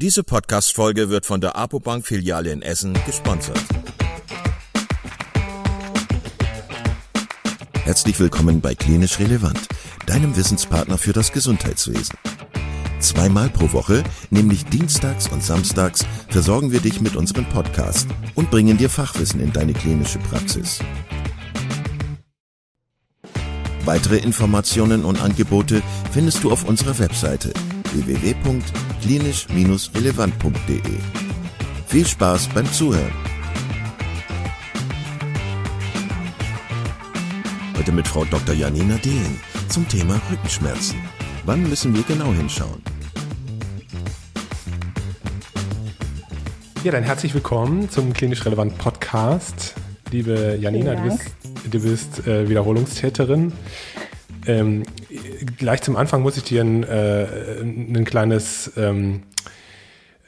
Diese Podcast-Folge wird von der Apobank-Filiale in Essen gesponsert. Herzlich willkommen bei Klinisch Relevant, deinem Wissenspartner für das Gesundheitswesen. Zweimal pro Woche, nämlich dienstags und samstags, versorgen wir dich mit unserem Podcast und bringen dir Fachwissen in deine klinische Praxis. Weitere Informationen und Angebote findest du auf unserer Webseite www.klinisch-relevant.de. Viel Spaß beim Zuhören. Heute mit Frau Dr. Janina Dehlen zum Thema Rückenschmerzen. Wann müssen wir genau hinschauen? Ja, dann herzlich willkommen zum Klinisch Relevant Podcast. Liebe Janina, du bist, du bist äh, Wiederholungstäterin. Ähm, gleich zum Anfang muss ich dir ein, äh, ein kleines ähm,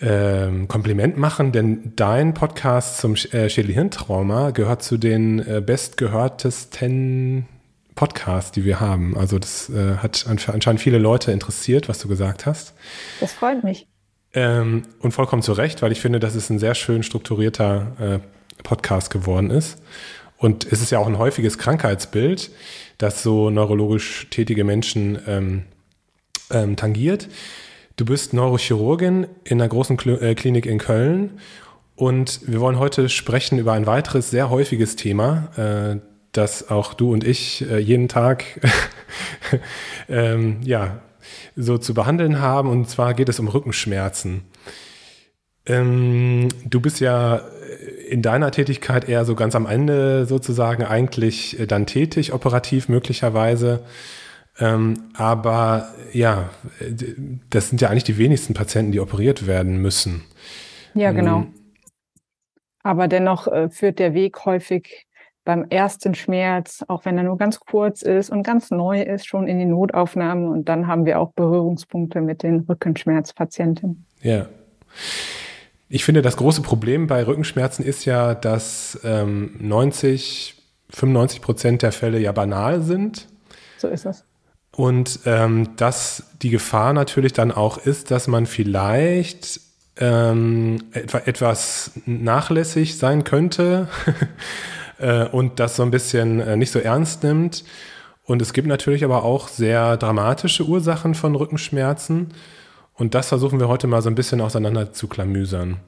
ähm, Kompliment machen, denn dein Podcast zum äh, Schädel-Hirntrauma gehört zu den äh, bestgehörtesten Podcasts, die wir haben. Also das äh, hat anscheinend viele Leute interessiert, was du gesagt hast. Das freut mich. Ähm, und vollkommen zu Recht, weil ich finde, dass es ein sehr schön strukturierter äh, Podcast geworden ist. Und es ist ja auch ein häufiges Krankheitsbild, das so neurologisch tätige Menschen ähm, ähm, tangiert. Du bist Neurochirurgin in einer großen äh, Klinik in Köln und wir wollen heute sprechen über ein weiteres sehr häufiges Thema, äh, das auch du und ich äh, jeden Tag ähm, ja, so zu behandeln haben. Und zwar geht es um Rückenschmerzen. Ähm, du bist ja in deiner Tätigkeit eher so ganz am Ende sozusagen eigentlich äh, dann tätig, operativ möglicherweise. Ähm, aber ja, das sind ja eigentlich die wenigsten Patienten, die operiert werden müssen. Ja, genau. Ähm, aber dennoch äh, führt der Weg häufig beim ersten Schmerz, auch wenn er nur ganz kurz ist und ganz neu ist, schon in die Notaufnahme. Und dann haben wir auch Berührungspunkte mit den Rückenschmerzpatienten. Ja. Ich finde, das große Problem bei Rückenschmerzen ist ja, dass ähm, 90, 95 Prozent der Fälle ja banal sind. So ist es. Und ähm, dass die Gefahr natürlich dann auch ist, dass man vielleicht ähm, etwa, etwas nachlässig sein könnte äh, und das so ein bisschen äh, nicht so ernst nimmt. Und es gibt natürlich aber auch sehr dramatische Ursachen von Rückenschmerzen. Und das versuchen wir heute mal so ein bisschen auseinander zu klamüsern.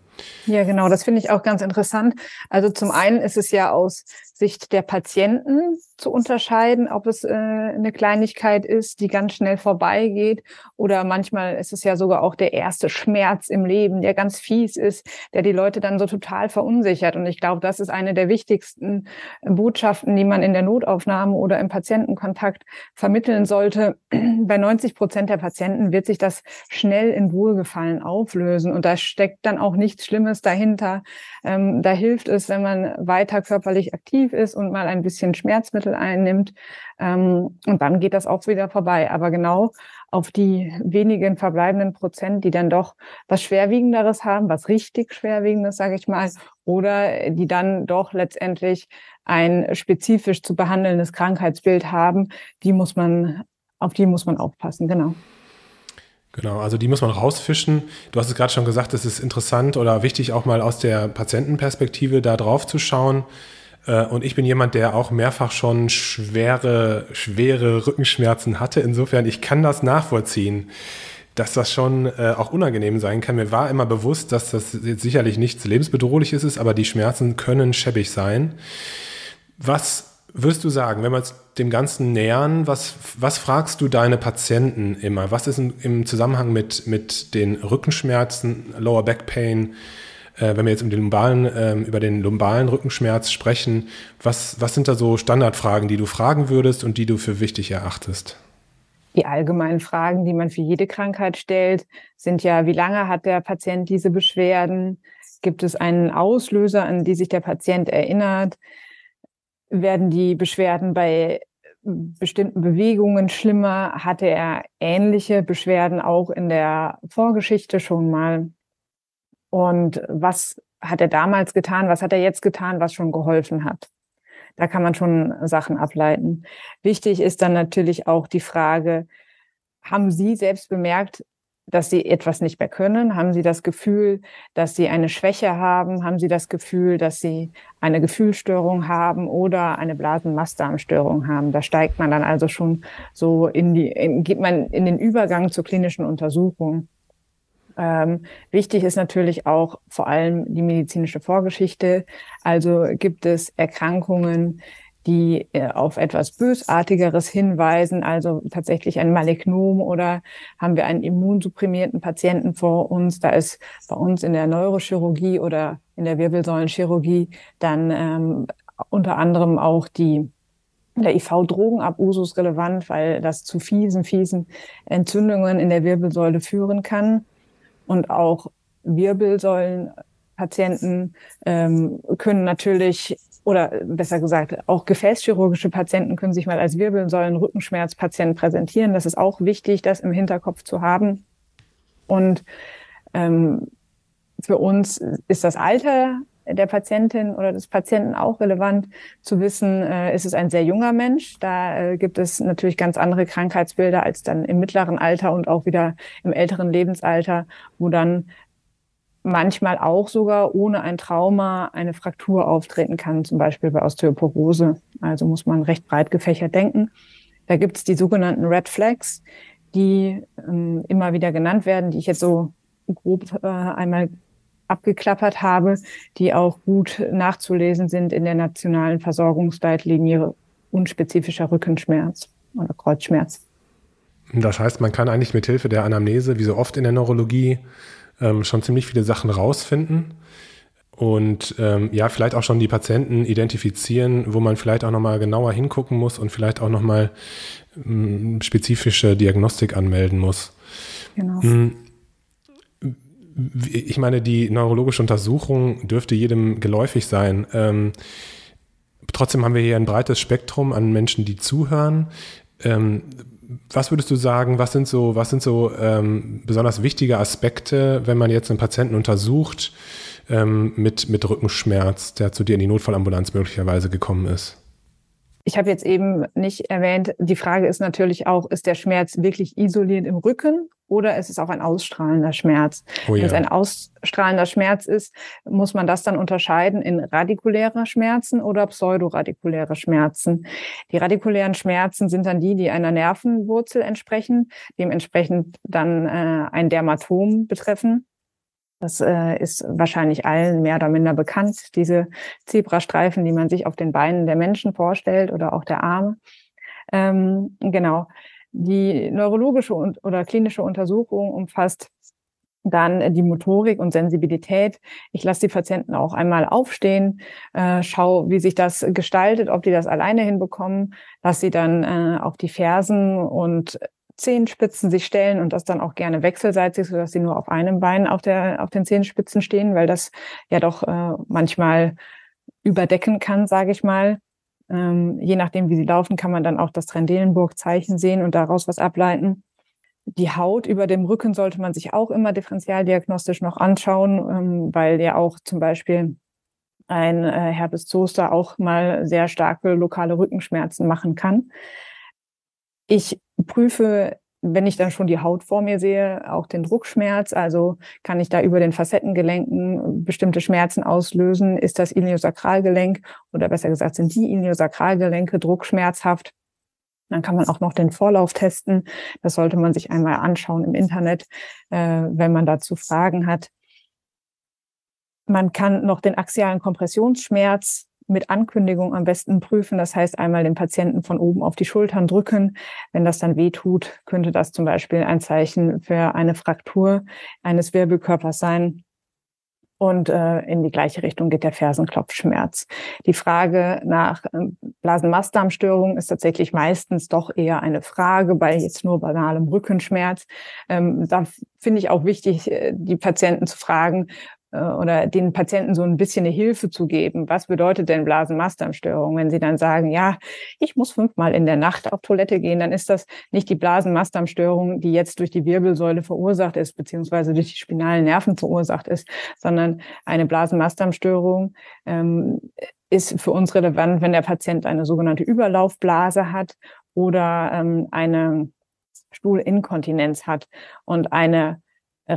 Ja, genau, das finde ich auch ganz interessant. Also zum einen ist es ja aus Sicht der Patienten zu unterscheiden, ob es äh, eine Kleinigkeit ist, die ganz schnell vorbeigeht oder manchmal ist es ja sogar auch der erste Schmerz im Leben, der ganz fies ist, der die Leute dann so total verunsichert. Und ich glaube, das ist eine der wichtigsten Botschaften, die man in der Notaufnahme oder im Patientenkontakt vermitteln sollte. Bei 90 Prozent der Patienten wird sich das schnell in Wohlgefallen auflösen und da steckt dann auch nichts Schlimmes dahinter. Ähm, da hilft es, wenn man weiter körperlich aktiv ist und mal ein bisschen Schmerzmittel einnimmt. Ähm, und dann geht das auch wieder vorbei. Aber genau auf die wenigen verbleibenden Prozent, die dann doch was Schwerwiegenderes haben, was richtig Schwerwiegendes, sage ich mal, oder die dann doch letztendlich ein spezifisch zu behandelndes Krankheitsbild haben, die muss man, auf die muss man aufpassen, genau. Genau, also die muss man rausfischen. Du hast es gerade schon gesagt, es ist interessant oder wichtig, auch mal aus der Patientenperspektive da drauf zu schauen. Äh, und ich bin jemand, der auch mehrfach schon schwere, schwere Rückenschmerzen hatte. Insofern, ich kann das nachvollziehen, dass das schon äh, auch unangenehm sein kann. Mir war immer bewusst, dass das jetzt sicherlich nichts lebensbedrohliches ist, aber die Schmerzen können schäbig sein. Was würdest du sagen, wenn wir uns dem Ganzen nähern, was, was fragst du deine Patienten immer? Was ist im, Zusammenhang mit, mit den Rückenschmerzen, Lower Back Pain, äh, wenn wir jetzt um den lumbalen, äh, über den lumbalen Rückenschmerz sprechen, was, was sind da so Standardfragen, die du fragen würdest und die du für wichtig erachtest? Die allgemeinen Fragen, die man für jede Krankheit stellt, sind ja, wie lange hat der Patient diese Beschwerden? Gibt es einen Auslöser, an die sich der Patient erinnert? Werden die Beschwerden bei bestimmten Bewegungen schlimmer? Hatte er ähnliche Beschwerden auch in der Vorgeschichte schon mal? Und was hat er damals getan? Was hat er jetzt getan, was schon geholfen hat? Da kann man schon Sachen ableiten. Wichtig ist dann natürlich auch die Frage, haben Sie selbst bemerkt, dass sie etwas nicht mehr können? Haben sie das Gefühl, dass sie eine Schwäche haben? Haben sie das Gefühl, dass sie eine Gefühlsstörung haben oder eine Blasenmastdarmstörung haben? Da steigt man dann also schon so in die, in, geht man in den Übergang zur klinischen Untersuchung. Ähm, wichtig ist natürlich auch vor allem die medizinische Vorgeschichte. Also gibt es Erkrankungen, die äh, auf etwas Bösartigeres hinweisen, also tatsächlich ein Malignom oder haben wir einen immunsupprimierten Patienten vor uns. Da ist bei uns in der Neurochirurgie oder in der Wirbelsäulenchirurgie dann ähm, unter anderem auch die der IV-Drogenabusus relevant, weil das zu fiesen, fiesen Entzündungen in der Wirbelsäule führen kann. Und auch Wirbelsäulenpatienten ähm, können natürlich oder besser gesagt, auch gefäßchirurgische Patienten können sich mal als Wirbelsäulen-Rückenschmerzpatienten präsentieren. Das ist auch wichtig, das im Hinterkopf zu haben. Und ähm, für uns ist das Alter der Patientin oder des Patienten auch relevant zu wissen, äh, ist es ein sehr junger Mensch. Da äh, gibt es natürlich ganz andere Krankheitsbilder als dann im mittleren Alter und auch wieder im älteren Lebensalter, wo dann manchmal auch sogar ohne ein Trauma eine Fraktur auftreten kann, zum Beispiel bei Osteoporose. Also muss man recht breit gefächert denken. Da gibt es die sogenannten Red Flags, die ähm, immer wieder genannt werden, die ich jetzt so grob äh, einmal abgeklappert habe, die auch gut nachzulesen sind in der nationalen Versorgungsleitlinie unspezifischer Rückenschmerz oder Kreuzschmerz. Das heißt, man kann eigentlich mit Hilfe der Anamnese, wie so oft in der Neurologie, ähm, schon ziemlich viele Sachen rausfinden und ähm, ja, vielleicht auch schon die Patienten identifizieren, wo man vielleicht auch nochmal genauer hingucken muss und vielleicht auch nochmal ähm, spezifische Diagnostik anmelden muss. Genau. Hm, ich meine, die neurologische Untersuchung dürfte jedem geläufig sein. Ähm, trotzdem haben wir hier ein breites Spektrum an Menschen, die zuhören. Ähm, was würdest du sagen, was sind so, was sind so ähm, besonders wichtige Aspekte, wenn man jetzt einen Patienten untersucht ähm, mit, mit Rückenschmerz, der zu dir in die Notfallambulanz möglicherweise gekommen ist? Ich habe jetzt eben nicht erwähnt, die Frage ist natürlich auch, ist der Schmerz wirklich isoliert im Rücken oder ist es auch ein ausstrahlender Schmerz? Oh ja. Wenn es ein ausstrahlender Schmerz ist, muss man das dann unterscheiden in radikuläre Schmerzen oder pseudoradikuläre Schmerzen. Die radikulären Schmerzen sind dann die, die einer Nervenwurzel entsprechen, dementsprechend dann äh, ein Dermatom betreffen. Das äh, ist wahrscheinlich allen mehr oder minder bekannt, diese Zebrastreifen, die man sich auf den Beinen der Menschen vorstellt oder auch der Arme. Ähm, genau. Die neurologische und, oder klinische Untersuchung umfasst dann die Motorik und Sensibilität. Ich lasse die Patienten auch einmal aufstehen, äh, schaue, wie sich das gestaltet, ob die das alleine hinbekommen, lasse sie dann äh, auf die Fersen und Zehenspitzen sich stellen und das dann auch gerne wechselseitig, sodass sie nur auf einem Bein auf, der, auf den Zehenspitzen stehen, weil das ja doch äh, manchmal überdecken kann, sage ich mal. Ähm, je nachdem, wie sie laufen, kann man dann auch das Trendelenburg-Zeichen sehen und daraus was ableiten. Die Haut über dem Rücken sollte man sich auch immer differentialdiagnostisch noch anschauen, ähm, weil ja auch zum Beispiel ein äh, Herpes Zoster auch mal sehr starke lokale Rückenschmerzen machen kann. Ich prüfe, wenn ich dann schon die Haut vor mir sehe, auch den Druckschmerz. Also kann ich da über den Facettengelenken bestimmte Schmerzen auslösen? Ist das Iliosakralgelenk oder besser gesagt sind die Iliosakralgelenke druckschmerzhaft? Dann kann man auch noch den Vorlauf testen. Das sollte man sich einmal anschauen im Internet, äh, wenn man dazu Fragen hat. Man kann noch den axialen Kompressionsschmerz mit Ankündigung am besten prüfen. Das heißt, einmal den Patienten von oben auf die Schultern drücken. Wenn das dann weh tut, könnte das zum Beispiel ein Zeichen für eine Fraktur eines Wirbelkörpers sein. Und äh, in die gleiche Richtung geht der Fersenklopfschmerz. Die Frage nach äh, Blasenmastdarmstörung ist tatsächlich meistens doch eher eine Frage bei jetzt nur banalem Rückenschmerz. Ähm, da finde ich auch wichtig, äh, die Patienten zu fragen, oder den Patienten so ein bisschen eine Hilfe zu geben. Was bedeutet denn Blasenmastdarmstörung? Wenn sie dann sagen, ja, ich muss fünfmal in der Nacht auf Toilette gehen, dann ist das nicht die Blasenmastdarmstörung, die jetzt durch die Wirbelsäule verursacht ist, beziehungsweise durch die spinalen Nerven verursacht ist, sondern eine Blasenmastdarmstörung ähm, ist für uns relevant, wenn der Patient eine sogenannte Überlaufblase hat oder ähm, eine Stuhlinkontinenz hat. Und eine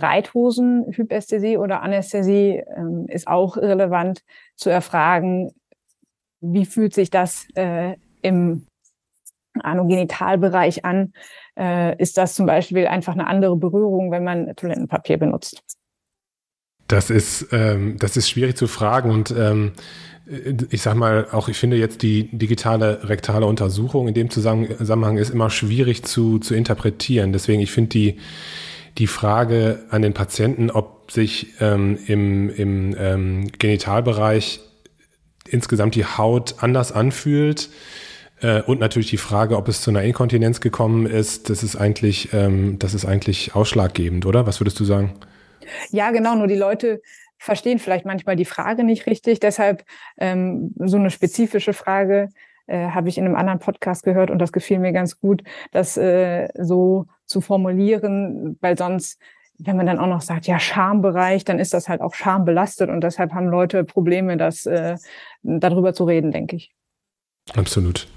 Reithosenhypästhesie oder Anästhesie ähm, ist auch relevant zu erfragen, wie fühlt sich das äh, im Anogenitalbereich an? Äh, ist das zum Beispiel einfach eine andere Berührung, wenn man Toilettenpapier benutzt? Das ist, ähm, das ist schwierig zu fragen und ähm, ich sag mal, auch ich finde jetzt die digitale rektale Untersuchung in dem Zusammenhang ist immer schwierig zu, zu interpretieren. Deswegen, ich finde die, die Frage an den Patienten, ob sich ähm, im, im ähm, Genitalbereich insgesamt die Haut anders anfühlt, äh, und natürlich die Frage, ob es zu einer Inkontinenz gekommen ist, das ist eigentlich, ähm, das ist eigentlich ausschlaggebend, oder? Was würdest du sagen? Ja, genau. Nur die Leute verstehen vielleicht manchmal die Frage nicht richtig. Deshalb ähm, so eine spezifische Frage äh, habe ich in einem anderen Podcast gehört und das gefiel mir ganz gut, das äh, so zu formulieren, weil sonst wenn man dann auch noch sagt, ja, Schambereich, dann ist das halt auch schambelastet und deshalb haben Leute Probleme, das äh, darüber zu reden, denke ich. Absolut.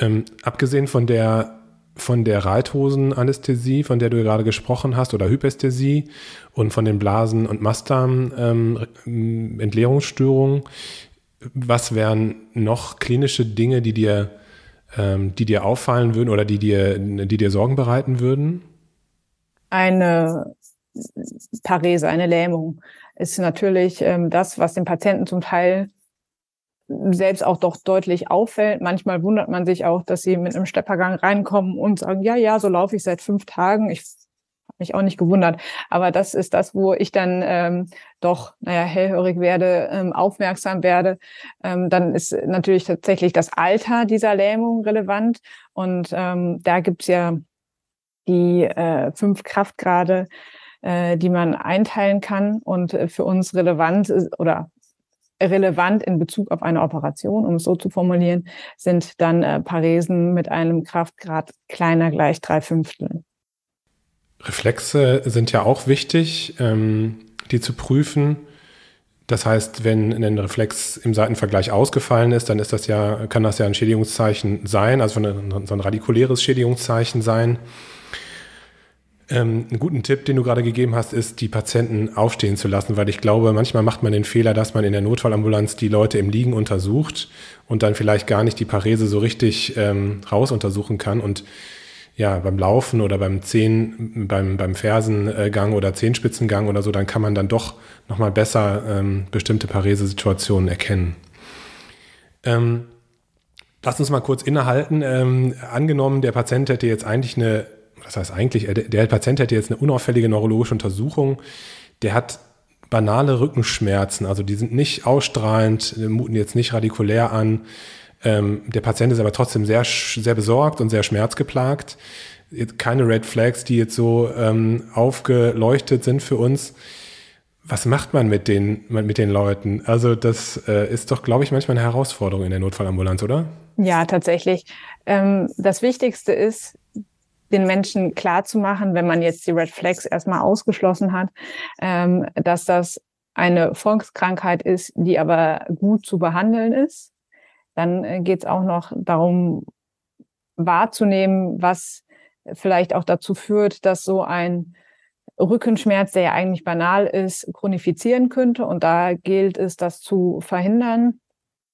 Ähm, abgesehen von der von der Reithosenanästhesie, von der du gerade gesprochen hast, oder Hypästhesie und von den Blasen- und Mastdarm-Entleerungsstörungen, ähm, was wären noch klinische Dinge, die dir, ähm, die dir auffallen würden oder die dir, die dir Sorgen bereiten würden? Eine Parese, eine Lähmung ist natürlich ähm, das, was den Patienten zum Teil selbst auch doch deutlich auffällt. Manchmal wundert man sich auch, dass sie mit einem Steppergang reinkommen und sagen, ja, ja, so laufe ich seit fünf Tagen. Ich mich auch nicht gewundert. Aber das ist das, wo ich dann ähm, doch, naja, hellhörig werde, ähm, aufmerksam werde. Ähm, dann ist natürlich tatsächlich das Alter dieser Lähmung relevant. Und ähm, da gibt's ja die äh, fünf Kraftgrade, äh, die man einteilen kann und äh, für uns relevant ist, oder relevant in Bezug auf eine Operation, um es so zu formulieren, sind dann äh, Paresen mit einem Kraftgrad kleiner gleich drei Fünftel. Reflexe sind ja auch wichtig, ähm, die zu prüfen. Das heißt, wenn ein Reflex im Seitenvergleich ausgefallen ist, dann ist das ja, kann das ja ein Schädigungszeichen sein, also so ein radikuläres Schädigungszeichen sein. Ähm, einen guten Tipp, den du gerade gegeben hast, ist, die Patienten aufstehen zu lassen, weil ich glaube, manchmal macht man den Fehler, dass man in der Notfallambulanz die Leute im Liegen untersucht und dann vielleicht gar nicht die Parese so richtig ähm, rausuntersuchen kann und ja, beim Laufen oder beim Zehen, beim, beim Fersengang oder Zehenspitzengang oder so, dann kann man dann doch nochmal besser ähm, bestimmte Paresesituationen erkennen. Ähm, lass uns mal kurz innehalten. Ähm, angenommen, der Patient hätte jetzt eigentlich eine das heißt eigentlich, der Patient hätte jetzt eine unauffällige neurologische Untersuchung, der hat banale Rückenschmerzen, also die sind nicht ausstrahlend, muten jetzt nicht radikulär an. Ähm, der Patient ist aber trotzdem sehr, sehr besorgt und sehr schmerzgeplagt. Keine Red Flags, die jetzt so ähm, aufgeleuchtet sind für uns. Was macht man mit den, mit den Leuten? Also das äh, ist doch, glaube ich, manchmal eine Herausforderung in der Notfallambulanz, oder? Ja, tatsächlich. Ähm, das Wichtigste ist, den Menschen klar zu machen, wenn man jetzt die Red Flags erstmal ausgeschlossen hat, ähm, dass das eine Volkskrankheit ist, die aber gut zu behandeln ist. Dann äh, geht es auch noch darum, wahrzunehmen, was vielleicht auch dazu führt, dass so ein Rückenschmerz, der ja eigentlich banal ist, chronifizieren könnte. Und da gilt es, das zu verhindern.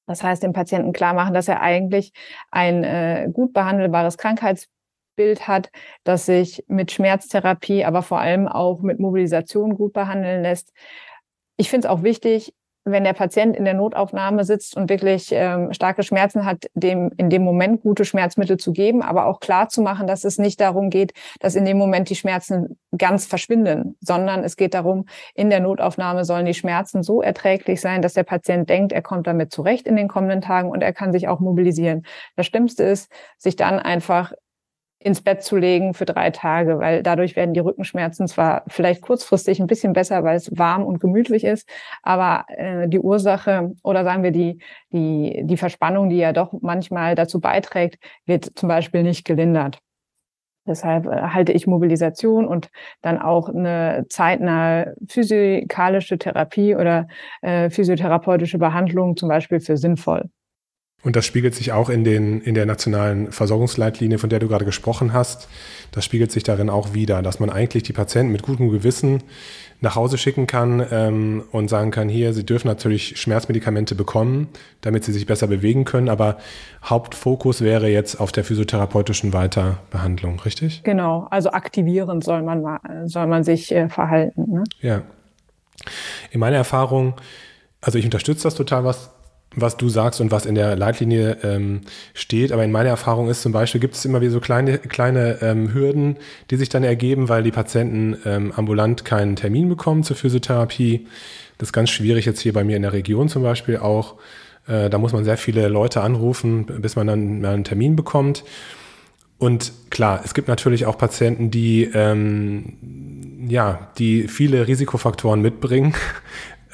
Das heißt, dem Patienten klar machen, dass er eigentlich ein äh, gut behandelbares Krankheits Bild hat, das sich mit Schmerztherapie, aber vor allem auch mit Mobilisation gut behandeln lässt. Ich finde es auch wichtig, wenn der Patient in der Notaufnahme sitzt und wirklich ähm, starke Schmerzen hat, dem in dem Moment gute Schmerzmittel zu geben, aber auch klar zu machen, dass es nicht darum geht, dass in dem Moment die Schmerzen ganz verschwinden, sondern es geht darum, in der Notaufnahme sollen die Schmerzen so erträglich sein, dass der Patient denkt, er kommt damit zurecht in den kommenden Tagen und er kann sich auch mobilisieren. Das Schlimmste ist, sich dann einfach ins Bett zu legen für drei Tage, weil dadurch werden die Rückenschmerzen zwar vielleicht kurzfristig ein bisschen besser, weil es warm und gemütlich ist, aber äh, die Ursache oder sagen wir die, die, die Verspannung, die ja doch manchmal dazu beiträgt, wird zum Beispiel nicht gelindert. Deshalb äh, halte ich Mobilisation und dann auch eine zeitnahe physikalische Therapie oder äh, physiotherapeutische Behandlung zum Beispiel für sinnvoll. Und das spiegelt sich auch in, den, in der nationalen Versorgungsleitlinie, von der du gerade gesprochen hast. Das spiegelt sich darin auch wieder, dass man eigentlich die Patienten mit gutem Gewissen nach Hause schicken kann ähm, und sagen kann, hier, sie dürfen natürlich Schmerzmedikamente bekommen, damit sie sich besser bewegen können, aber Hauptfokus wäre jetzt auf der physiotherapeutischen Weiterbehandlung, richtig? Genau, also aktivierend soll man, soll man sich äh, verhalten. Ne? Ja. In meiner Erfahrung, also ich unterstütze das total, was was du sagst und was in der Leitlinie ähm, steht. Aber in meiner Erfahrung ist zum Beispiel, gibt es immer wieder so kleine, kleine ähm, Hürden, die sich dann ergeben, weil die Patienten ähm, ambulant keinen Termin bekommen zur Physiotherapie. Das ist ganz schwierig jetzt hier bei mir in der Region zum Beispiel auch. Äh, da muss man sehr viele Leute anrufen, bis man dann einen Termin bekommt. Und klar, es gibt natürlich auch Patienten, die ähm, ja, die viele Risikofaktoren mitbringen,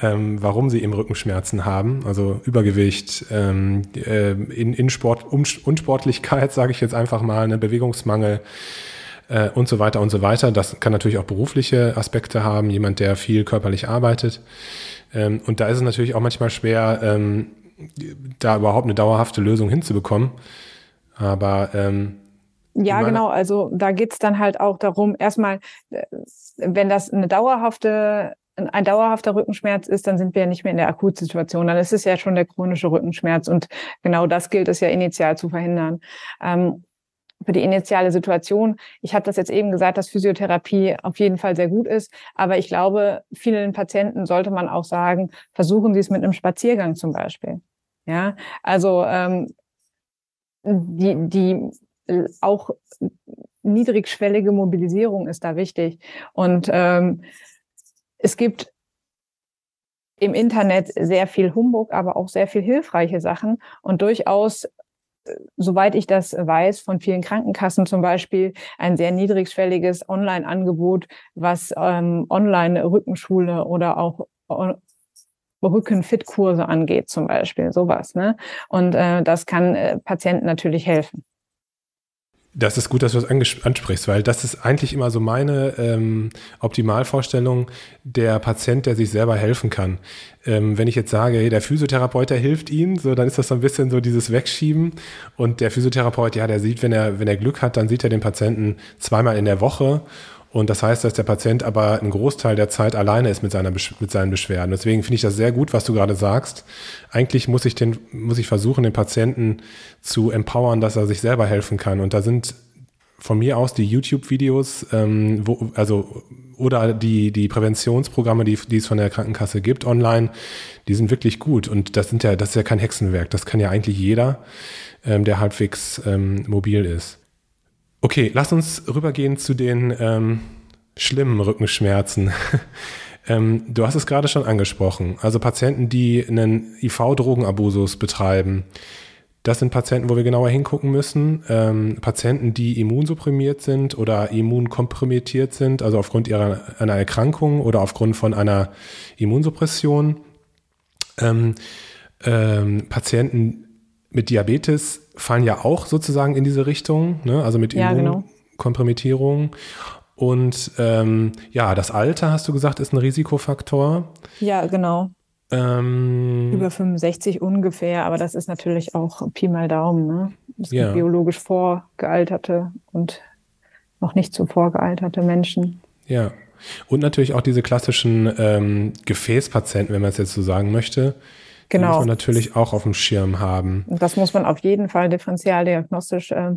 ähm, warum sie eben Rückenschmerzen haben, also Übergewicht, ähm, äh, in, in Sport, Unsportlichkeit, sage ich jetzt einfach mal, eine Bewegungsmangel äh, und so weiter und so weiter. Das kann natürlich auch berufliche Aspekte haben, jemand, der viel körperlich arbeitet. Ähm, und da ist es natürlich auch manchmal schwer, ähm, da überhaupt eine dauerhafte Lösung hinzubekommen. Aber ähm, ja, genau. Also da geht's dann halt auch darum, erstmal, äh, wenn das eine dauerhafte ein dauerhafter Rückenschmerz ist, dann sind wir ja nicht mehr in der Akutsituation. Dann ist es ja schon der chronische Rückenschmerz. Und genau das gilt es ja initial zu verhindern. Ähm, für die initiale Situation. Ich habe das jetzt eben gesagt, dass Physiotherapie auf jeden Fall sehr gut ist. Aber ich glaube, vielen Patienten sollte man auch sagen, versuchen Sie es mit einem Spaziergang zum Beispiel. Ja, also ähm, die, die auch niedrigschwellige Mobilisierung ist da wichtig. Und ähm, es gibt im Internet sehr viel Humbug, aber auch sehr viel hilfreiche Sachen und durchaus, äh, soweit ich das weiß, von vielen Krankenkassen zum Beispiel ein sehr niedrigschwelliges Online-Angebot, was ähm, Online-Rückenschule oder auch Rückenfit-Kurse angeht zum Beispiel, sowas. Ne? Und äh, das kann äh, Patienten natürlich helfen. Das ist gut, dass du das ansprichst, weil das ist eigentlich immer so meine ähm, Optimalvorstellung, der Patient, der sich selber helfen kann. Ähm, wenn ich jetzt sage, hey, der Physiotherapeut, der hilft Ihnen, so, dann ist das so ein bisschen so dieses Wegschieben. Und der Physiotherapeut, ja, der sieht, wenn er, wenn er Glück hat, dann sieht er den Patienten zweimal in der Woche und das heißt, dass der Patient aber einen Großteil der Zeit alleine ist mit, seiner, mit seinen Beschwerden. Deswegen finde ich das sehr gut, was du gerade sagst. Eigentlich muss ich, den, muss ich versuchen, den Patienten zu empowern, dass er sich selber helfen kann. Und da sind von mir aus die YouTube-Videos, ähm, wo, also oder die, die Präventionsprogramme, die, die es von der Krankenkasse gibt online, die sind wirklich gut. Und das sind ja, das ist ja kein Hexenwerk. Das kann ja eigentlich jeder, ähm, der halbwegs ähm, mobil ist. Okay, lass uns rübergehen zu den ähm, schlimmen Rückenschmerzen. ähm, du hast es gerade schon angesprochen. Also Patienten, die einen IV-Drogenabusus betreiben. Das sind Patienten, wo wir genauer hingucken müssen. Ähm, Patienten, die immunsupprimiert sind oder immunkompromittiert sind, also aufgrund ihrer einer Erkrankung oder aufgrund von einer Immunsuppression. Ähm, ähm, Patienten, mit Diabetes fallen ja auch sozusagen in diese Richtung, ne? also mit ja, genau. Immunkompromittierung. Genau. Und ähm, ja, das Alter, hast du gesagt, ist ein Risikofaktor. Ja, genau. Ähm, Über 65 ungefähr, aber das ist natürlich auch Pi mal Daumen. Ne? Es ja. gibt biologisch vorgealterte und noch nicht so vorgealterte Menschen. Ja. Und natürlich auch diese klassischen ähm, Gefäßpatienten, wenn man es jetzt so sagen möchte, Genau. Die muss man natürlich auch auf dem Schirm haben. Das muss man auf jeden Fall differenzialdiagnostisch äh,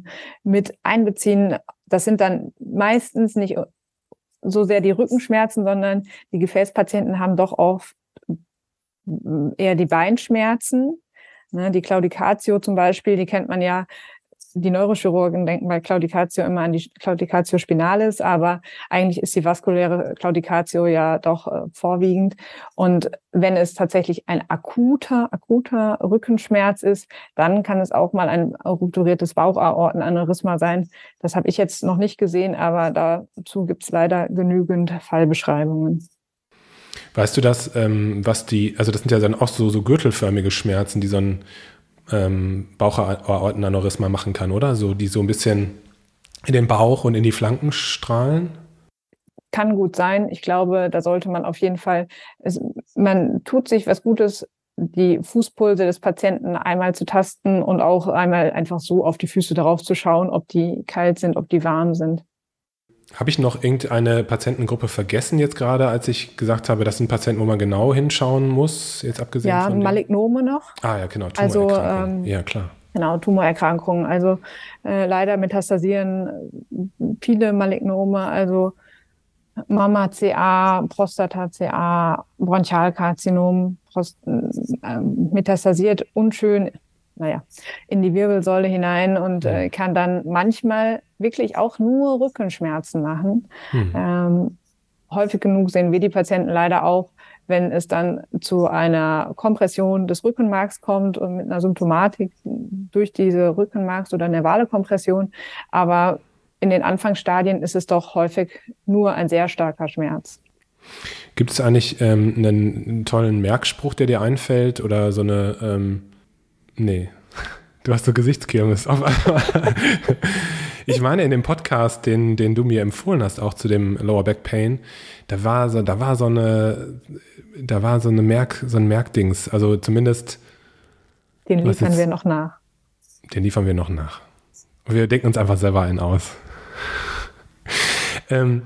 mit einbeziehen. Das sind dann meistens nicht so sehr die Rückenschmerzen, sondern die Gefäßpatienten haben doch oft eher die Beinschmerzen. Ne, die Claudicatio zum Beispiel, die kennt man ja die Neurochirurgen denken bei Claudicatio immer an die Claudicatio spinalis, aber eigentlich ist die vaskuläre Claudicatio ja doch äh, vorwiegend. Und wenn es tatsächlich ein akuter, akuter Rückenschmerz ist, dann kann es auch mal ein rupturiertes Bauchaortenaneurysma sein. Das habe ich jetzt noch nicht gesehen, aber dazu gibt es leider genügend Fallbeschreibungen. Weißt du das, ähm, was die, also das sind ja dann auch so, so gürtelförmige Schmerzen, die so ein ähm, Bauchaortenaneurysma machen kann, oder? So, die so ein bisschen in den Bauch und in die Flanken strahlen? Kann gut sein. Ich glaube, da sollte man auf jeden Fall, es, man tut sich was Gutes die Fußpulse des Patienten einmal zu tasten und auch einmal einfach so auf die Füße darauf zu schauen, ob die kalt sind, ob die warm sind. Habe ich noch irgendeine Patientengruppe vergessen jetzt gerade, als ich gesagt habe, das sind Patienten, wo man genau hinschauen muss, jetzt abgesehen ja, von. Ja, Malignome noch. Ah ja, genau. Also, ähm, ja, klar. Genau, Tumorerkrankungen. Also äh, leider metastasieren viele Malignome, also Mama-CA, Prostata-CA, Bronchialkarzinom, Prost äh, metastasiert unschön, naja, in die Wirbelsäule hinein und äh, kann dann manchmal wirklich auch nur Rückenschmerzen machen. Mhm. Ähm, häufig genug sehen wir die Patienten leider auch, wenn es dann zu einer Kompression des Rückenmarks kommt und mit einer Symptomatik durch diese Rückenmarks- oder nervale Kompression. Aber in den Anfangsstadien ist es doch häufig nur ein sehr starker Schmerz. Gibt es eigentlich ähm, einen, einen, tollen Merkspruch, der dir einfällt oder so eine, ähm, nee, du hast so Gesichtskirmes auf einmal. Ich meine, in dem Podcast, den, den du mir empfohlen hast, auch zu dem Lower Back Pain, da war so, da war so eine, da war so eine Merk, so ein Merkdings, also zumindest. Den liefern wir noch nach. Den liefern wir noch nach. Wir denken uns einfach selber einen aus. ähm,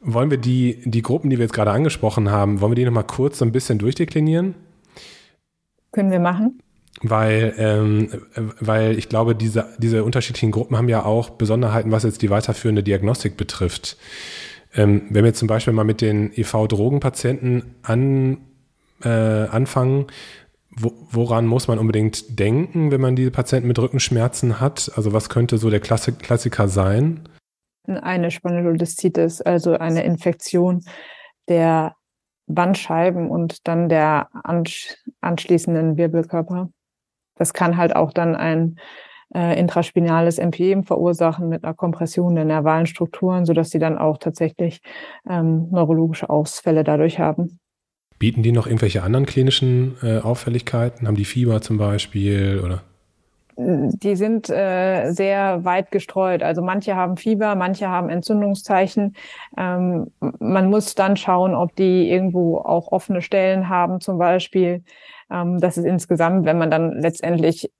wollen wir die, die Gruppen, die wir jetzt gerade angesprochen haben, wollen wir die nochmal kurz so ein bisschen durchdeklinieren? Können wir machen. Weil, ähm, weil ich glaube, diese, diese unterschiedlichen Gruppen haben ja auch Besonderheiten, was jetzt die weiterführende Diagnostik betrifft. Ähm, wenn wir zum Beispiel mal mit den EV-Drogenpatienten an, äh, anfangen, wo, woran muss man unbedingt denken, wenn man diese Patienten mit Rückenschmerzen hat? Also was könnte so der Klassik Klassiker sein? Eine Spondylodiszitis, also eine Infektion der Bandscheiben und dann der anschließenden Wirbelkörper. Das kann halt auch dann ein äh, intraspinales MPM verursachen mit einer Kompression der nervalen Strukturen, sodass sie dann auch tatsächlich ähm, neurologische Ausfälle dadurch haben. Bieten die noch irgendwelche anderen klinischen äh, Auffälligkeiten? Haben die Fieber zum Beispiel oder? Die sind äh, sehr weit gestreut. Also manche haben Fieber, manche haben Entzündungszeichen. Ähm, man muss dann schauen, ob die irgendwo auch offene Stellen haben, zum Beispiel. Ähm, das ist insgesamt, wenn man dann letztendlich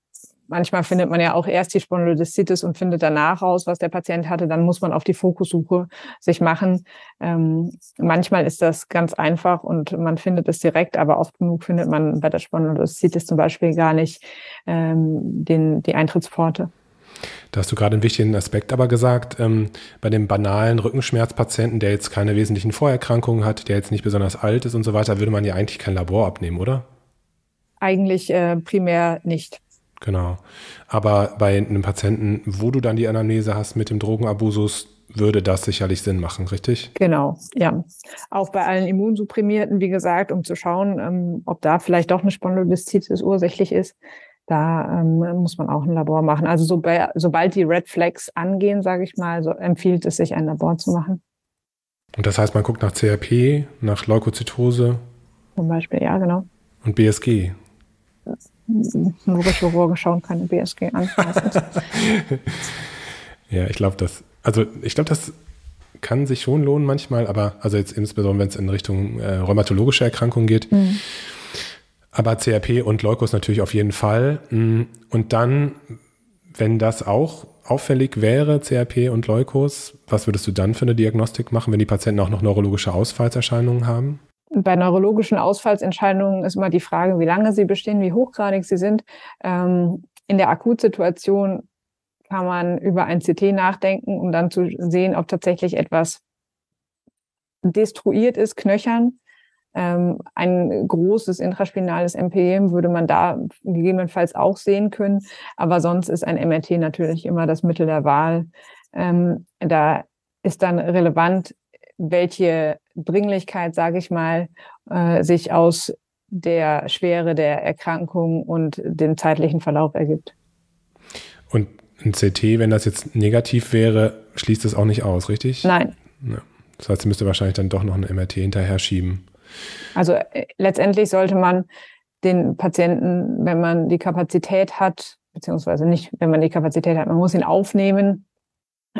manchmal findet man ja auch erst die Spondylodiszitis und findet danach raus, was der Patient hatte. Dann muss man auf die Fokussuche sich machen. Ähm, manchmal ist das ganz einfach und man findet es direkt, aber oft genug findet man bei der Spondylodiszitis zum Beispiel gar nicht ähm, den, die Eintrittspforte. Da hast du gerade einen wichtigen Aspekt aber gesagt. Ähm, bei dem banalen Rückenschmerzpatienten, der jetzt keine wesentlichen Vorerkrankungen hat, der jetzt nicht besonders alt ist und so weiter, würde man ja eigentlich kein Labor abnehmen, oder? Eigentlich äh, primär nicht. Genau. Aber bei einem Patienten, wo du dann die Anamnese hast mit dem Drogenabusus, würde das sicherlich Sinn machen, richtig? Genau, ja. Auch bei allen Immunsupprimierten, wie gesagt, um zu schauen, ähm, ob da vielleicht doch eine Spondylodiszitis ursächlich ist, da ähm, muss man auch ein Labor machen. Also so bei, sobald die Red Flags angehen, sage ich mal, so empfiehlt es sich, ein Labor zu machen. Und das heißt, man guckt nach CRP, nach Leukozytose? Zum Beispiel, ja, genau. Und BSG? Neurochirurgen schauen keine BSG an. ja, ich glaube, das, also ich glaube, das kann sich schon lohnen manchmal, aber also jetzt insbesondere, wenn es in Richtung äh, rheumatologische Erkrankungen geht. Mhm. Aber CRP und Leukos natürlich auf jeden Fall. Mm, und dann, wenn das auch auffällig wäre, CRP und Leukos, was würdest du dann für eine Diagnostik machen, wenn die Patienten auch noch neurologische Ausfallserscheinungen haben? Bei neurologischen Ausfallsentscheidungen ist immer die Frage, wie lange sie bestehen, wie hochgradig sie sind. Ähm, in der Akutsituation kann man über ein CT nachdenken, um dann zu sehen, ob tatsächlich etwas destruiert ist, knöchern. Ähm, ein großes intraspinales MPM würde man da gegebenenfalls auch sehen können. Aber sonst ist ein MRT natürlich immer das Mittel der Wahl. Ähm, da ist dann relevant, welche Dringlichkeit, sage ich mal, äh, sich aus der Schwere der Erkrankung und dem zeitlichen Verlauf ergibt. Und ein CT, wenn das jetzt negativ wäre, schließt das auch nicht aus, richtig? Nein. Ja. Das heißt, sie müsste wahrscheinlich dann doch noch eine MRT hinterher schieben. Also äh, letztendlich sollte man den Patienten, wenn man die Kapazität hat, beziehungsweise nicht, wenn man die Kapazität hat, man muss ihn aufnehmen,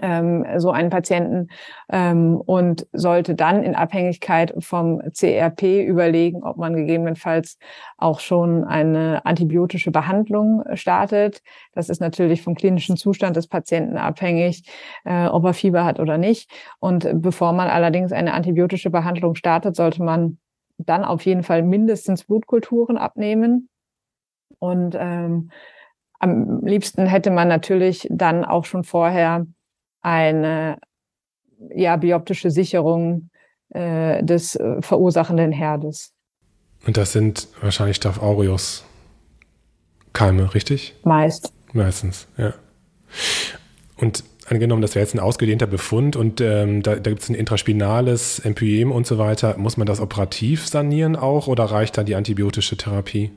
ähm, so einen Patienten ähm, und sollte dann in Abhängigkeit vom CRP überlegen, ob man gegebenenfalls auch schon eine antibiotische Behandlung startet. Das ist natürlich vom klinischen Zustand des Patienten abhängig, äh, ob er Fieber hat oder nicht. Und bevor man allerdings eine antibiotische Behandlung startet, sollte man dann auf jeden Fall mindestens Blutkulturen abnehmen. Und ähm, am liebsten hätte man natürlich dann auch schon vorher eine ja, bioptische Sicherung äh, des äh, verursachenden Herdes. Und das sind wahrscheinlich Staph aureus Keime, richtig? Meist. Meistens, ja. Und angenommen, das wäre jetzt ein ausgedehnter Befund und ähm, da, da gibt es ein intraspinales Empyem und so weiter, muss man das operativ sanieren auch oder reicht da die antibiotische Therapie?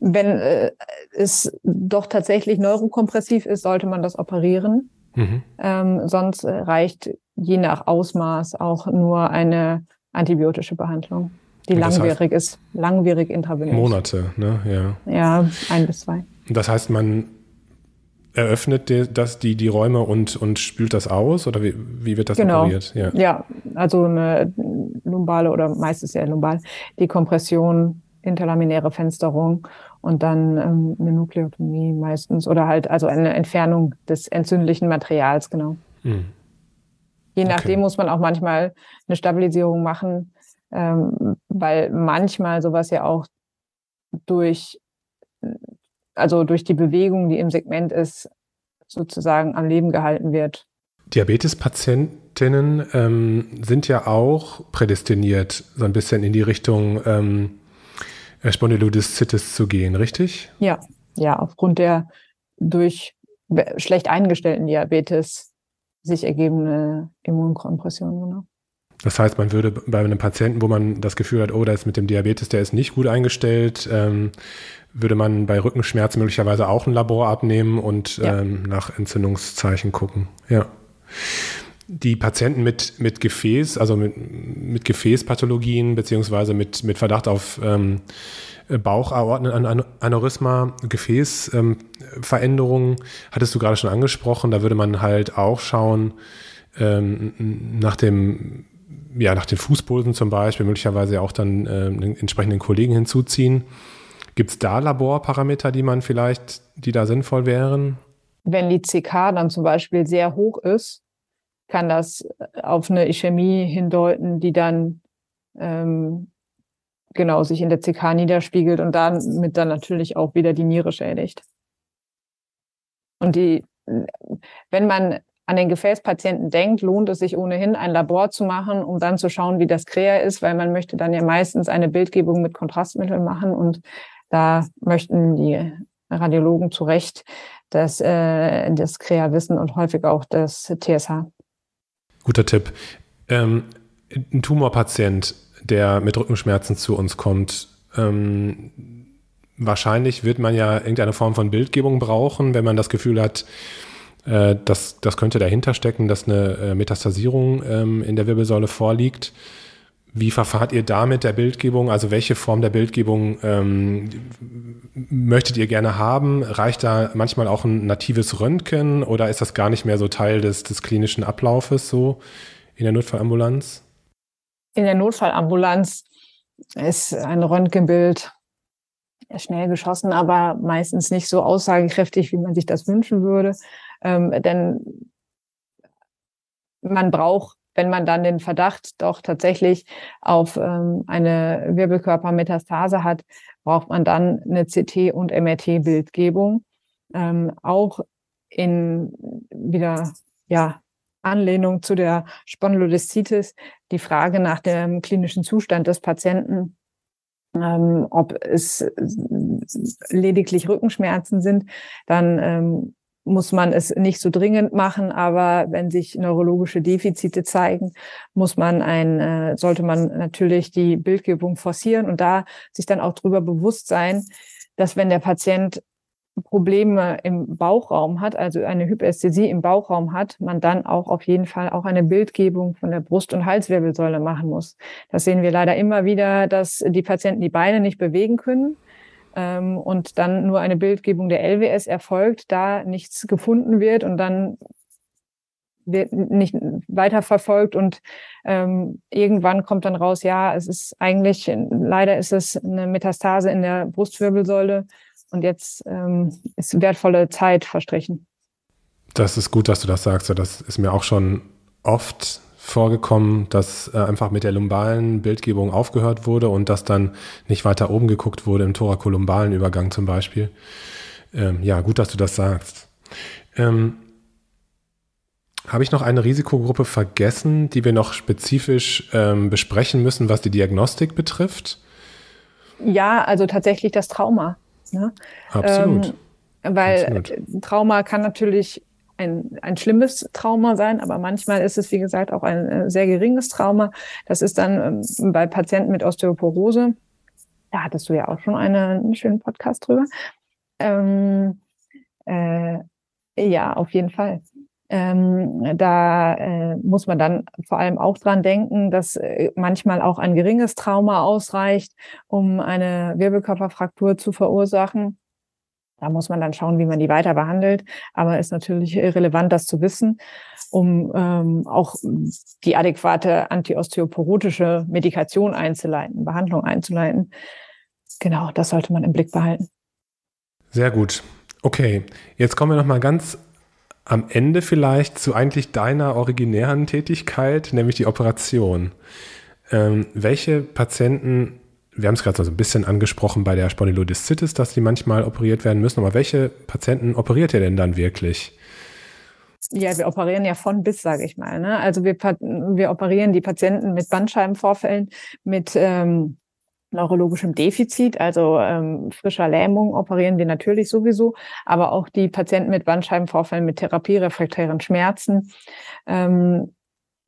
Wenn äh, es doch tatsächlich neurokompressiv ist, sollte man das operieren. Mhm. Ähm, sonst reicht je nach Ausmaß auch nur eine antibiotische Behandlung, die langwierig heißt, ist, langwierig intravenös. Monate, ne? Ja. Ja, ein bis zwei. Das heißt, man eröffnet die, das, die, die Räume und, und spült das aus oder wie, wie wird das genau. operiert? Ja. ja, also eine lumbale oder meistens ja lumbal, die Kompression, interlaminäre Fensterung und dann ähm, eine Nukleotomie meistens oder halt also eine Entfernung des entzündlichen Materials, genau. Mhm. Je nachdem okay. muss man auch manchmal eine Stabilisierung machen, ähm, weil manchmal sowas ja auch durch, also durch die Bewegung, die im Segment ist, sozusagen am Leben gehalten wird. Diabetespatientinnen ähm, sind ja auch prädestiniert, so ein bisschen in die Richtung ähm, Spondylodiszitis zu gehen, richtig? Ja, ja, aufgrund der durch schlecht eingestellten Diabetes sich ergebende Immunkompression, genau. Das heißt, man würde bei einem Patienten, wo man das Gefühl hat, oh, da ist mit dem Diabetes, der ist nicht gut eingestellt, ähm, würde man bei Rückenschmerzen möglicherweise auch ein Labor abnehmen und ja. ähm, nach Entzündungszeichen gucken. Ja die Patienten mit, mit Gefäß, also mit, mit Gefäßpathologien beziehungsweise mit, mit Verdacht auf ähm, Bauchaortenaneurysma, Gefäßveränderungen, ähm, hattest du gerade schon angesprochen. Da würde man halt auch schauen ähm, nach dem ja, nach den Fußpulsen zum Beispiel, möglicherweise auch dann äh, einen entsprechenden Kollegen hinzuziehen. Gibt es da Laborparameter, die man vielleicht, die da sinnvoll wären? Wenn die CK dann zum Beispiel sehr hoch ist, kann das äh, auf eine Ischämie hindeuten, die dann ähm, genau sich in der CK niederspiegelt und damit dann natürlich auch wieder die Niere schädigt. Und die, wenn man an den Gefäßpatienten denkt, lohnt es sich ohnehin, ein Labor zu machen, um dann zu schauen, wie das Krea ist, weil man möchte dann ja meistens eine Bildgebung mit Kontrastmitteln machen und da möchten die Radiologen zu Recht das, äh, das Krea wissen und häufig auch das TSH. Guter Tipp. Ähm, ein Tumorpatient, der mit Rückenschmerzen zu uns kommt, ähm, wahrscheinlich wird man ja irgendeine Form von Bildgebung brauchen, wenn man das Gefühl hat, äh, dass das könnte dahinter stecken, dass eine äh, Metastasierung ähm, in der Wirbelsäule vorliegt. Wie verfahrt ihr da mit der Bildgebung? Also welche Form der Bildgebung ähm, möchtet ihr gerne haben? Reicht da manchmal auch ein natives Röntgen oder ist das gar nicht mehr so Teil des, des klinischen Ablaufes so in der Notfallambulanz? In der Notfallambulanz ist ein Röntgenbild schnell geschossen, aber meistens nicht so aussagekräftig, wie man sich das wünschen würde. Ähm, denn man braucht wenn man dann den Verdacht doch tatsächlich auf ähm, eine Wirbelkörpermetastase hat, braucht man dann eine CT- und MRT-Bildgebung. Ähm, auch in wieder ja, Anlehnung zu der Spondylodiszitis die Frage nach dem klinischen Zustand des Patienten, ähm, ob es lediglich Rückenschmerzen sind, dann ähm, muss man es nicht so dringend machen, aber wenn sich neurologische Defizite zeigen, muss man ein, äh, sollte man natürlich die Bildgebung forcieren und da sich dann auch darüber bewusst sein, dass wenn der Patient Probleme im Bauchraum hat, also eine Hyperästhesie im Bauchraum hat, man dann auch auf jeden Fall auch eine Bildgebung von der Brust- und Halswirbelsäule machen muss. Das sehen wir leider immer wieder, dass die Patienten die Beine nicht bewegen können ähm, und dann nur eine Bildgebung der LWS erfolgt, da nichts gefunden wird und dann wird nicht weiterverfolgt und ähm, irgendwann kommt dann raus, ja, es ist eigentlich, leider ist es eine Metastase in der Brustwirbelsäule und jetzt ähm, ist wertvolle Zeit verstrichen. Das ist gut, dass du das sagst. Das ist mir auch schon oft vorgekommen, dass äh, einfach mit der lumbalen Bildgebung aufgehört wurde und dass dann nicht weiter oben geguckt wurde im thorakolumbalen Übergang zum Beispiel. Ähm, ja, gut, dass du das sagst. Ähm, Habe ich noch eine Risikogruppe vergessen, die wir noch spezifisch ähm, besprechen müssen, was die Diagnostik betrifft? Ja, also tatsächlich das Trauma. Ne? Absolut. Ähm, weil Absolut. Trauma kann natürlich ein, ein schlimmes Trauma sein, aber manchmal ist es, wie gesagt, auch ein äh, sehr geringes Trauma. Das ist dann ähm, bei Patienten mit Osteoporose. Da hattest du ja auch schon eine, einen schönen Podcast drüber. Ähm, äh, ja, auf jeden Fall. Ähm, da äh, muss man dann vor allem auch dran denken, dass äh, manchmal auch ein geringes Trauma ausreicht, um eine Wirbelkörperfraktur zu verursachen. Da muss man dann schauen, wie man die weiter behandelt. Aber ist natürlich relevant, das zu wissen, um ähm, auch die adäquate antiosteoporotische Medikation einzuleiten, Behandlung einzuleiten. Genau, das sollte man im Blick behalten. Sehr gut. Okay, jetzt kommen wir noch mal ganz am Ende vielleicht zu eigentlich deiner originären Tätigkeit, nämlich die Operation. Ähm, welche Patienten wir haben es gerade so ein bisschen angesprochen bei der Spondylodiszitis, dass die manchmal operiert werden müssen. Aber welche Patienten operiert ihr denn dann wirklich? Ja, wir operieren ja von bis, sage ich mal. Ne? Also wir, wir operieren die Patienten mit Bandscheibenvorfällen, mit ähm, neurologischem Defizit, also ähm, frischer Lähmung operieren wir natürlich sowieso, aber auch die Patienten mit Bandscheibenvorfällen mit therapierefraktären Schmerzen. Ähm,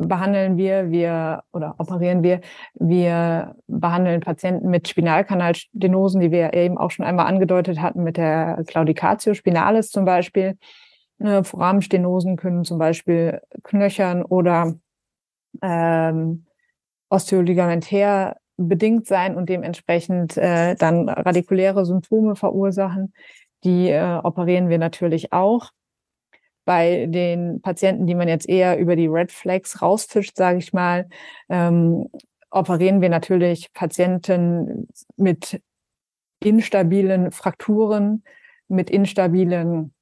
behandeln wir, wir oder operieren wir, wir behandeln Patienten mit Spinalkanalstenosen, die wir eben auch schon einmal angedeutet hatten, mit der Claudicatio spinalis zum Beispiel. Äh, Foramenstenosen können zum Beispiel knöchern oder ähm, osteoligamentär bedingt sein und dementsprechend äh, dann radikuläre Symptome verursachen. Die äh, operieren wir natürlich auch bei den Patienten, die man jetzt eher über die Red Flags rausfischt, sage ich mal, ähm, operieren wir natürlich Patienten mit instabilen Frakturen, mit instabilen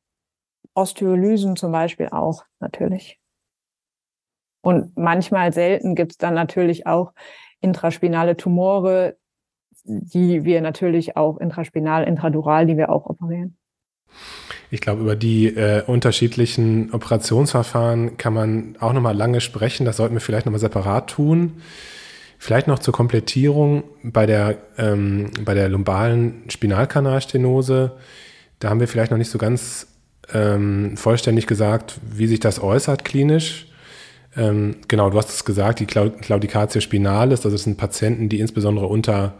Osteolysen zum Beispiel auch natürlich. Und manchmal selten gibt es dann natürlich auch intraspinale Tumore, die wir natürlich auch intraspinal, intradural, die wir auch operieren. Ich glaube, über die äh, unterschiedlichen Operationsverfahren kann man auch nochmal lange sprechen. Das sollten wir vielleicht nochmal separat tun. Vielleicht noch zur Komplettierung bei der, ähm, bei der lumbalen Spinalkanalstenose. Da haben wir vielleicht noch nicht so ganz ähm, vollständig gesagt, wie sich das äußert klinisch. Ähm, genau, du hast es gesagt, die Claudicatio spinalis, das sind Patienten, die insbesondere unter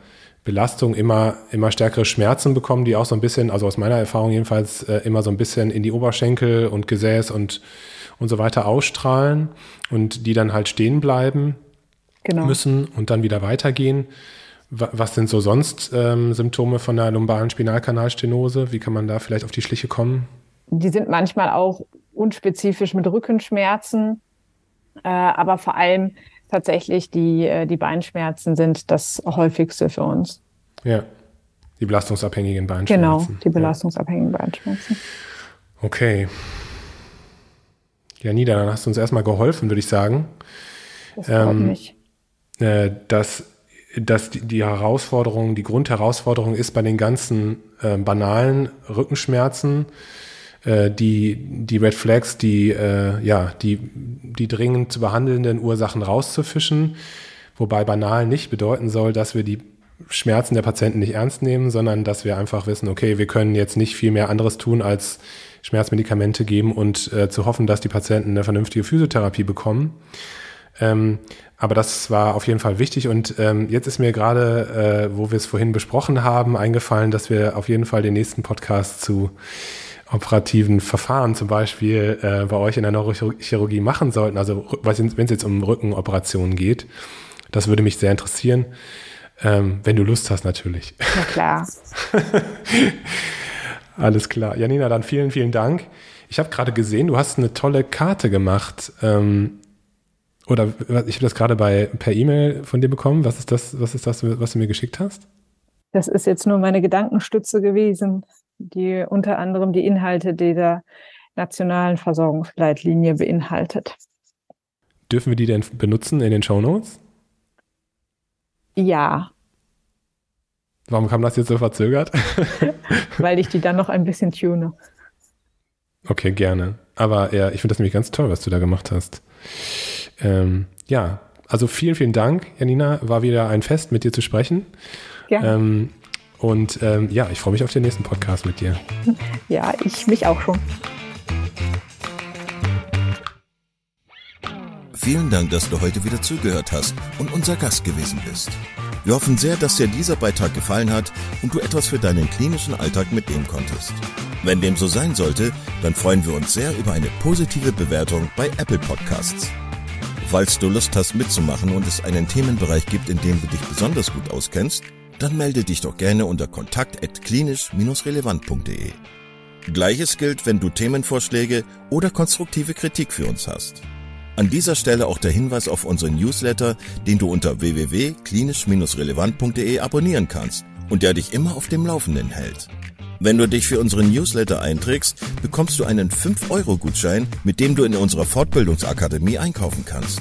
Belastung immer, immer stärkere Schmerzen bekommen, die auch so ein bisschen, also aus meiner Erfahrung jedenfalls, äh, immer so ein bisschen in die Oberschenkel und Gesäß und, und so weiter ausstrahlen und die dann halt stehen bleiben genau. müssen und dann wieder weitergehen. Was sind so sonst ähm, Symptome von der lumbalen Spinalkanalstenose? Wie kann man da vielleicht auf die Schliche kommen? Die sind manchmal auch unspezifisch mit Rückenschmerzen, äh, aber vor allem tatsächlich die, äh, die Beinschmerzen sind das häufigste für uns. Ja, die belastungsabhängigen Beinschmerzen. Genau, die belastungsabhängigen ja. Beinschmerzen. Okay. Ja, Nida, dann hast du uns erstmal geholfen, würde ich sagen. Das freut ähm, mich. Äh, dass, dass die, die, Herausforderung, die Grundherausforderung ist bei den ganzen äh, banalen Rückenschmerzen, äh, die, die Red Flags, die, äh, ja, die, die dringend zu behandelnden Ursachen rauszufischen, wobei banal nicht bedeuten soll, dass wir die Schmerzen der Patienten nicht ernst nehmen, sondern dass wir einfach wissen, okay, wir können jetzt nicht viel mehr anderes tun, als Schmerzmedikamente geben und äh, zu hoffen, dass die Patienten eine vernünftige Physiotherapie bekommen. Ähm, aber das war auf jeden Fall wichtig und ähm, jetzt ist mir gerade, äh, wo wir es vorhin besprochen haben, eingefallen, dass wir auf jeden Fall den nächsten Podcast zu operativen Verfahren zum Beispiel äh, bei euch in der Neurochirurgie machen sollten, also wenn es jetzt um Rückenoperationen geht. Das würde mich sehr interessieren, ähm, wenn du Lust hast natürlich. Na klar. Alles klar. Janina, dann vielen, vielen Dank. Ich habe gerade gesehen, du hast eine tolle Karte gemacht. Ähm, oder ich habe das gerade bei per E-Mail von dir bekommen. Was ist das, was ist das, was du mir geschickt hast? Das ist jetzt nur meine Gedankenstütze gewesen, die unter anderem die Inhalte dieser nationalen Versorgungsleitlinie beinhaltet. Dürfen wir die denn benutzen in den Show Notes? Ja. Warum kam das jetzt so verzögert? Weil ich die dann noch ein bisschen tune. Okay, gerne. Aber ja, ich finde das nämlich ganz toll, was du da gemacht hast. Ähm, ja, also vielen, vielen Dank, Janina. War wieder ein Fest, mit dir zu sprechen. Ja. Ähm, und ähm, ja, ich freue mich auf den nächsten Podcast mit dir. Ja, ich mich auch schon. Vielen Dank, dass du heute wieder zugehört hast und unser Gast gewesen bist. Wir hoffen sehr, dass dir dieser Beitrag gefallen hat und du etwas für deinen klinischen Alltag mitnehmen konntest. Wenn dem so sein sollte, dann freuen wir uns sehr über eine positive Bewertung bei Apple Podcasts. Falls du Lust hast mitzumachen und es einen Themenbereich gibt, in dem du dich besonders gut auskennst, dann melde dich doch gerne unter kontakt@klinisch-relevant.de. Gleiches gilt, wenn du Themenvorschläge oder konstruktive Kritik für uns hast. An dieser Stelle auch der Hinweis auf unseren Newsletter, den du unter www.klinisch-relevant.de abonnieren kannst und der dich immer auf dem Laufenden hält. Wenn du dich für unseren Newsletter einträgst, bekommst du einen 5-Euro-Gutschein, mit dem du in unserer Fortbildungsakademie einkaufen kannst.